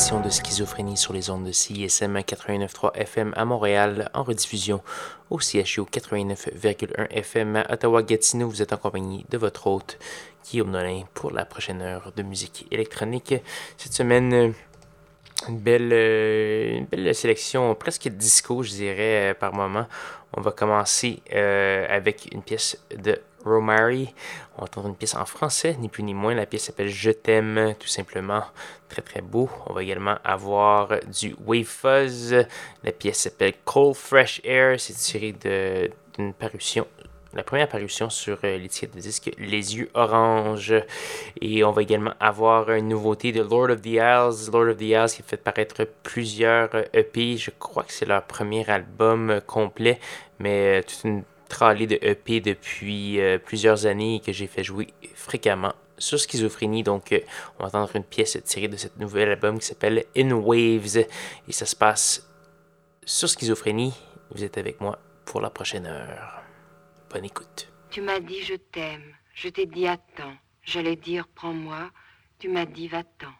de Schizophrénie sur les ondes de CISM 89.3 FM à Montréal, en rediffusion au CHU 89.1 FM à Ottawa-Gatineau. Vous êtes en compagnie de votre hôte, Guillaume Nolin, pour la prochaine heure de musique électronique. Cette semaine, une belle, une belle sélection, presque disco, je dirais, par moment. On va commencer euh, avec une pièce de Romary. On va entendre une pièce en français, ni plus ni moins. La pièce s'appelle Je t'aime, tout simplement. Très très beau. On va également avoir du Wave Fuzz. La pièce s'appelle Cold Fresh Air. C'est tiré d'une parution la première parution sur euh, l'étiquette de disque Les Yeux Orange. Et on va également avoir une nouveauté de Lord of the Isles. Lord of the Isles qui fait paraître plusieurs EP. Je crois que c'est leur premier album complet, mais euh, toute une tralé de EP depuis euh, plusieurs années que j'ai fait jouer fréquemment sur Schizophrénie. Donc, euh, on va entendre une pièce tirée de cette nouvel album qui s'appelle In Waves. Et ça se passe sur Schizophrénie. Vous êtes avec moi pour la prochaine heure. Bonne écoute. Tu m'as dit je t'aime. Je t'ai dit attends. J'allais dire prends-moi. Tu m'as dit va-t'en.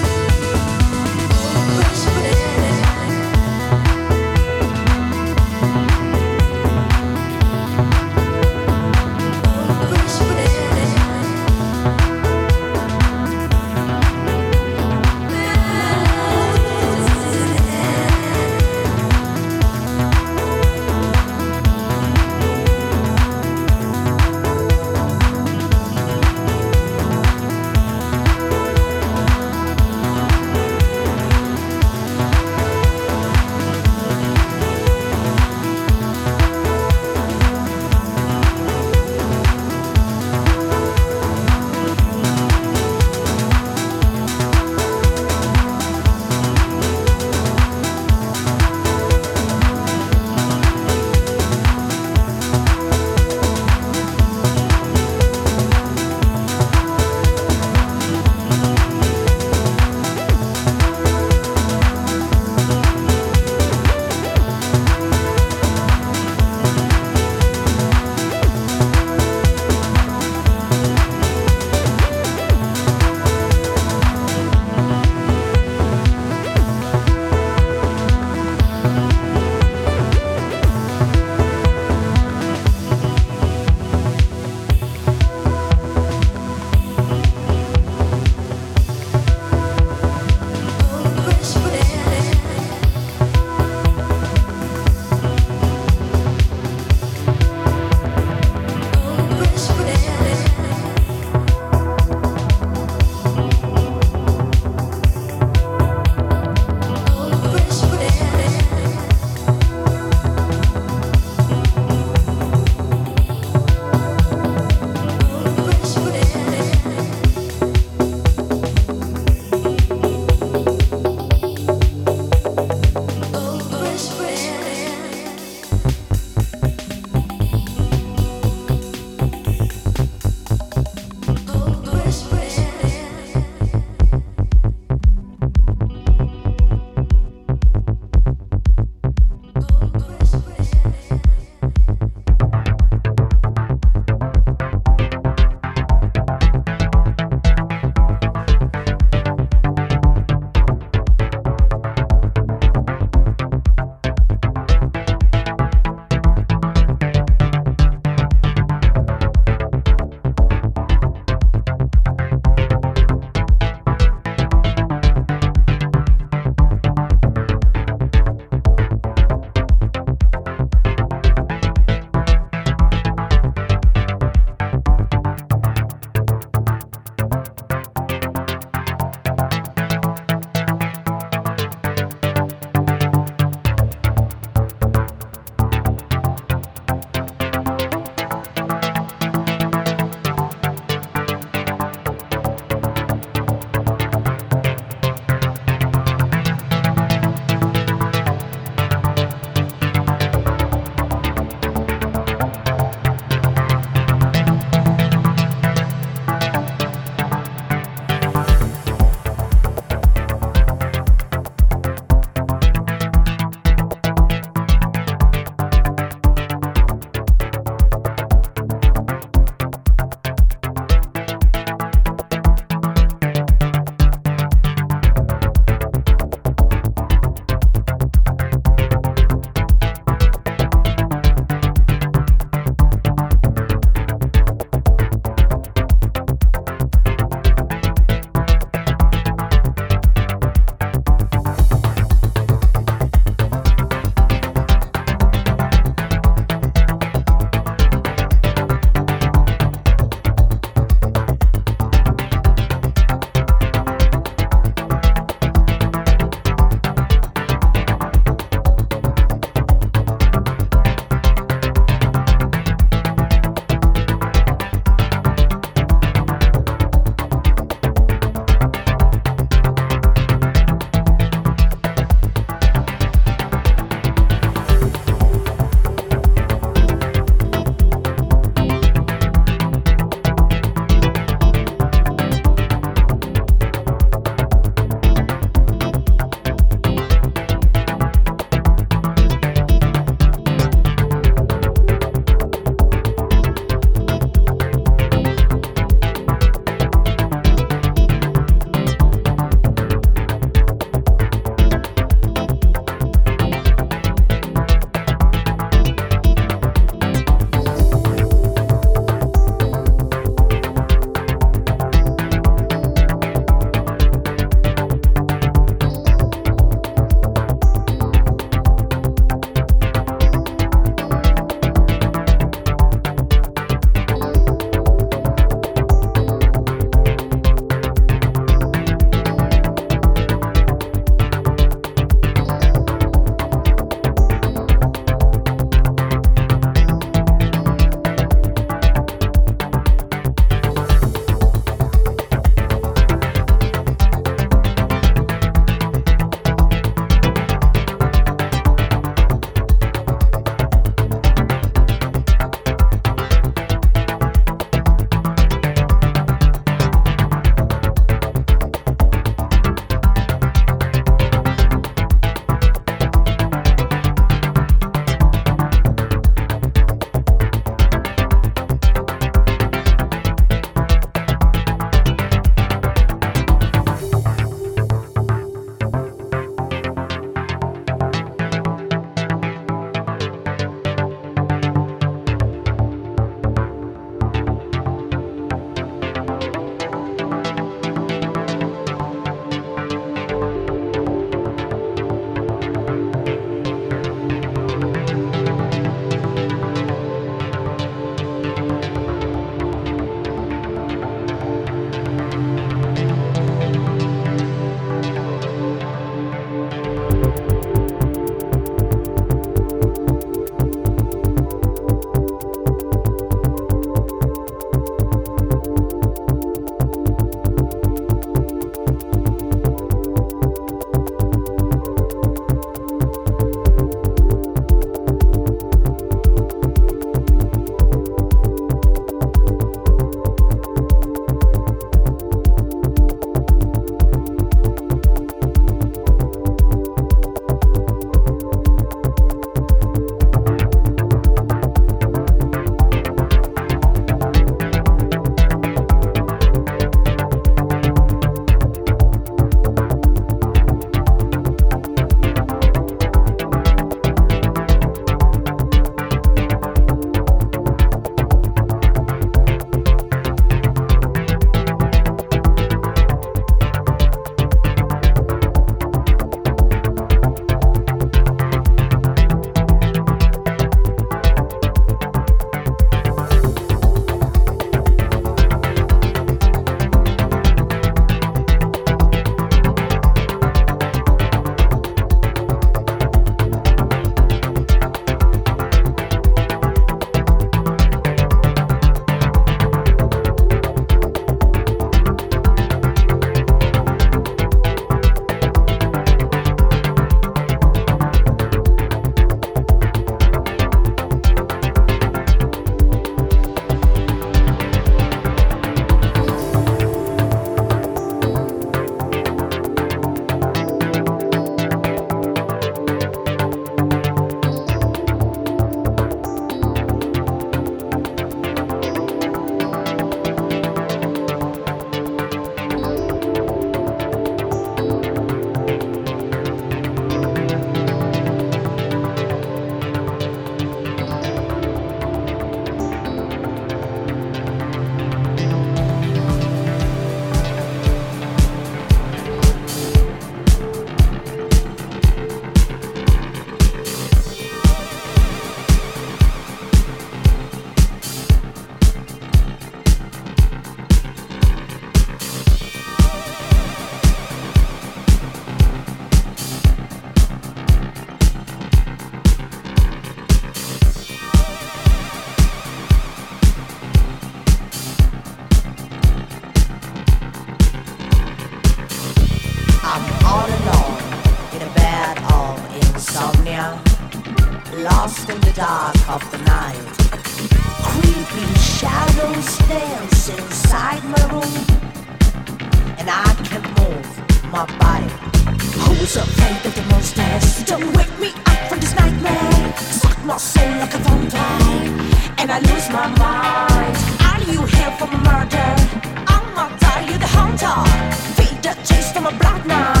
now.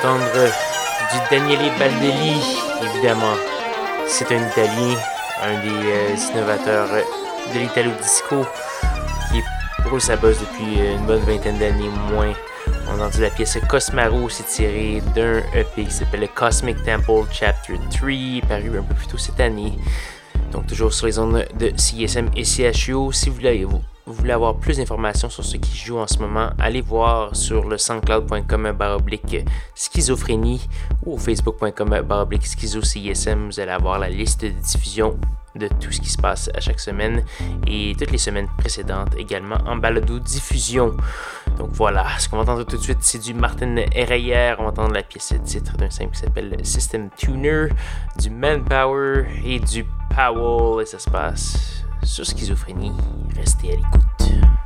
entendre du Daniele Baldelli, évidemment. C'est un Italien, un des euh, innovateurs de l'Italo Disco, qui est sa bosse depuis euh, une bonne vingtaine d'années moins. On a entendu la pièce Cosmaro, c'est tiré d'un EP qui s'appelle Cosmic Temple Chapter 3, paru un peu plus tôt cette année. Donc toujours sur les ondes de CSM et CHU, si vous voulez vous vous voulez avoir plus d'informations sur ce qui joue en ce moment, allez voir sur le soundcloud.com baroblique schizophrénie ou facebook.com baroblique schizo CISM. Vous allez avoir la liste de diffusion de tout ce qui se passe à chaque semaine et toutes les semaines précédentes également en balado diffusion. Donc voilà, ce qu'on va entendre tout de suite, c'est du Martin Herreyer. On va entendre la pièce titre d'un simple qui s'appelle System Tuner, du Manpower et du Powell. Et ça se passe sur Schizophrénie. Restez à l'écoute.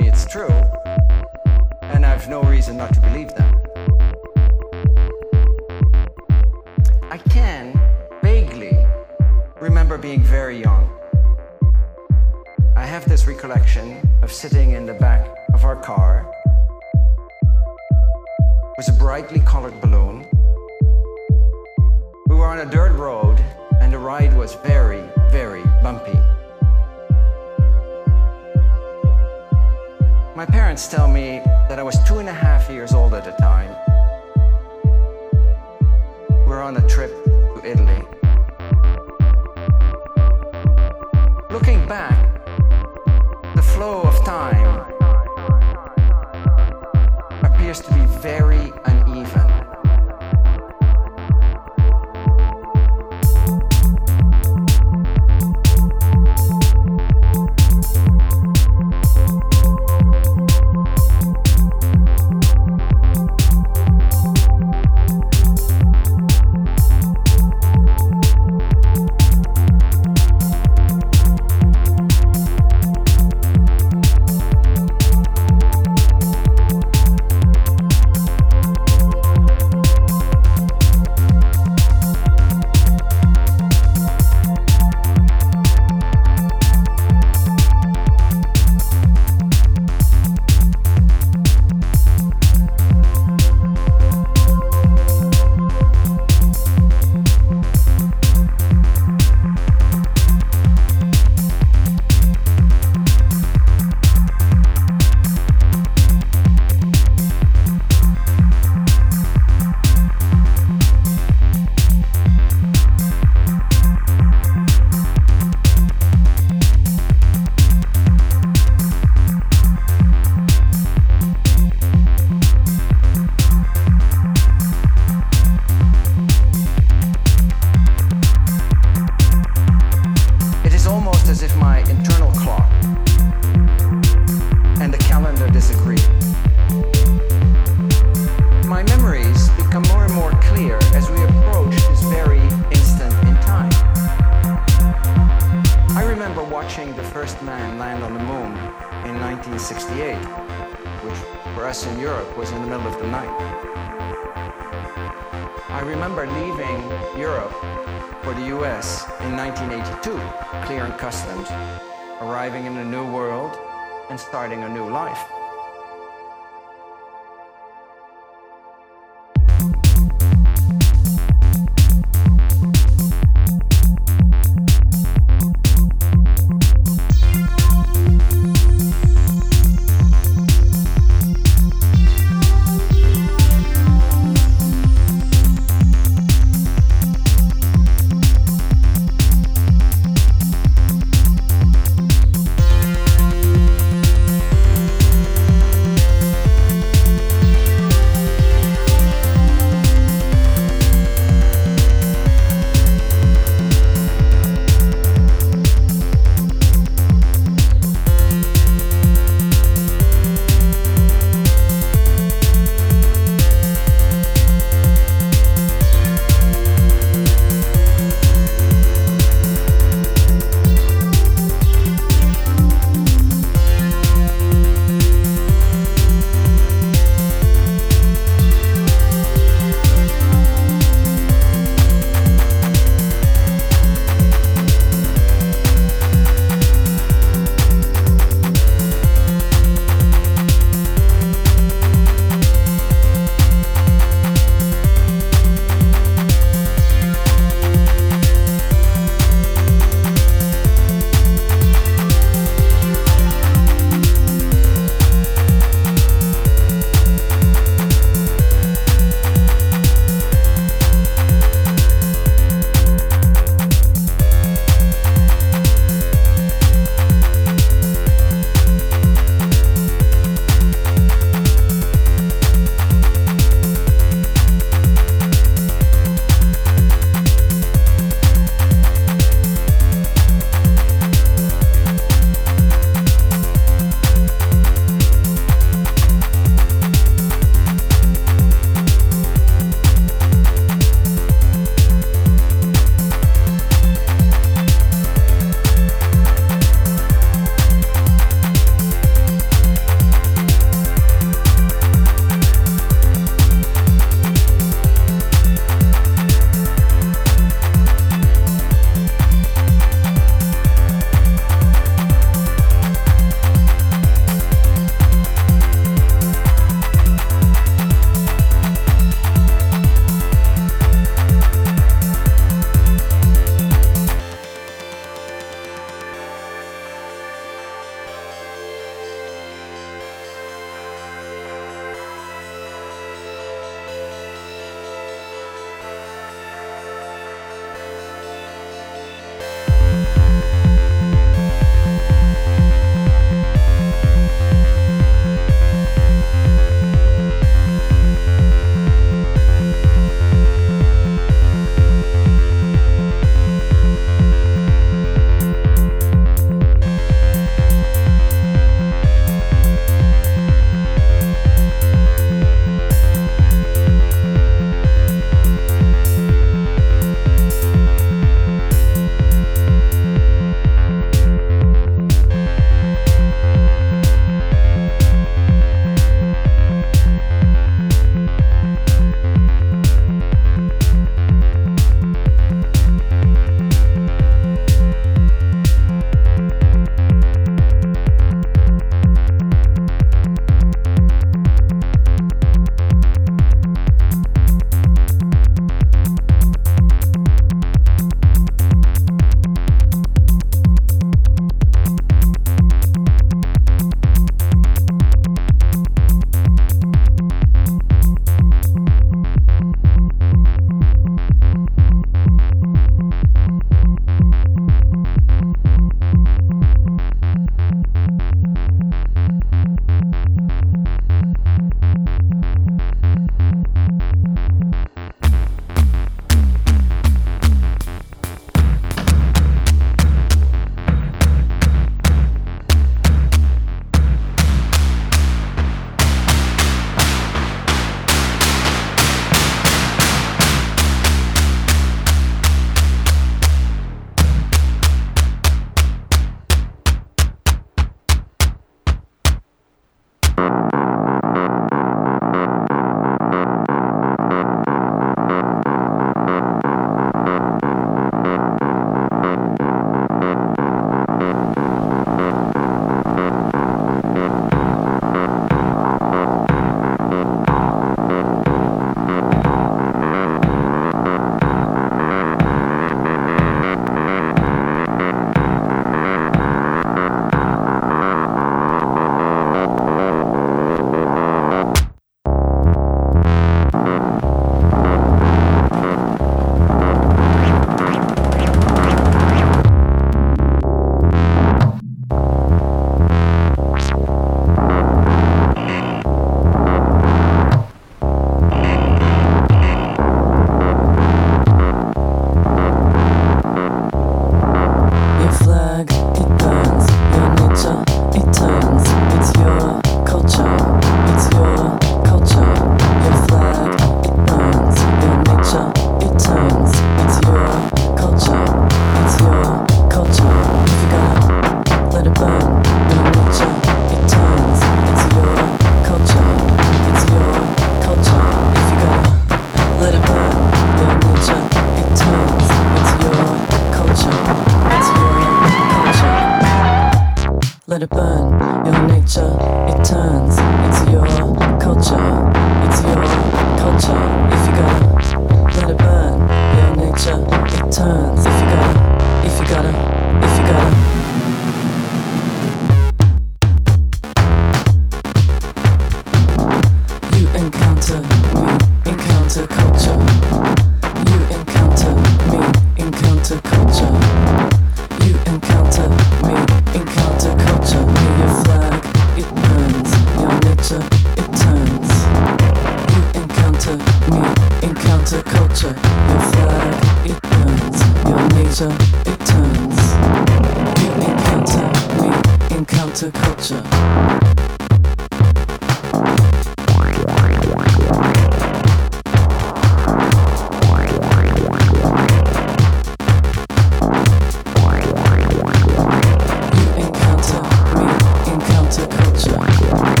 to culture.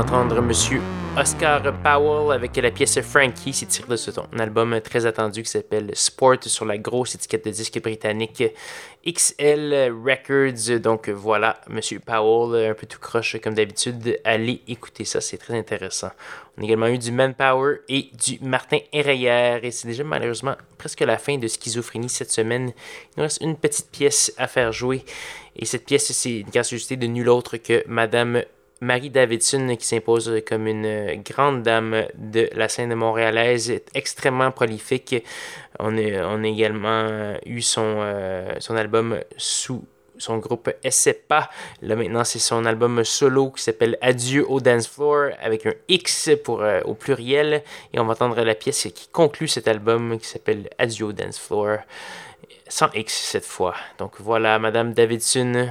Monsieur Oscar Powell avec la pièce Frankie, c'est tiré de son album très attendu qui s'appelle Sport sur la grosse étiquette de disque britannique XL Records. Donc voilà, Monsieur Powell, un peu tout croche comme d'habitude. Allez écouter ça, c'est très intéressant. On a également eu du Manpower et du Martin Herreyer. Et c'est déjà malheureusement presque la fin de Schizophrénie cette semaine. Il nous reste une petite pièce à faire jouer. Et cette pièce, c'est une gracieuseté de nul autre que Madame Marie Davidson qui s'impose comme une grande dame de la scène montréalaise, extrêmement prolifique. On a, également eu son, euh, son album sous son groupe SEPA. Là maintenant, c'est son album solo qui s'appelle Adieu au dance floor avec un X pour, euh, au pluriel. Et on va entendre la pièce qui conclut cet album qui s'appelle Adieu au dance floor. Sans X cette fois. Donc voilà, Madame Davidson.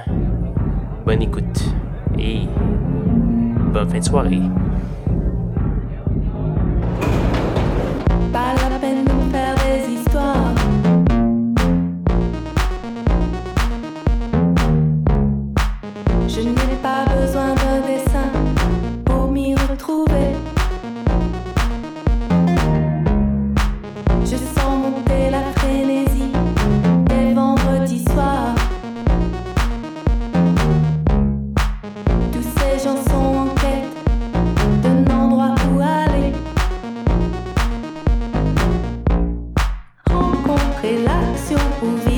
Bonne écoute. Et bonne fin de soirée. Rencontrer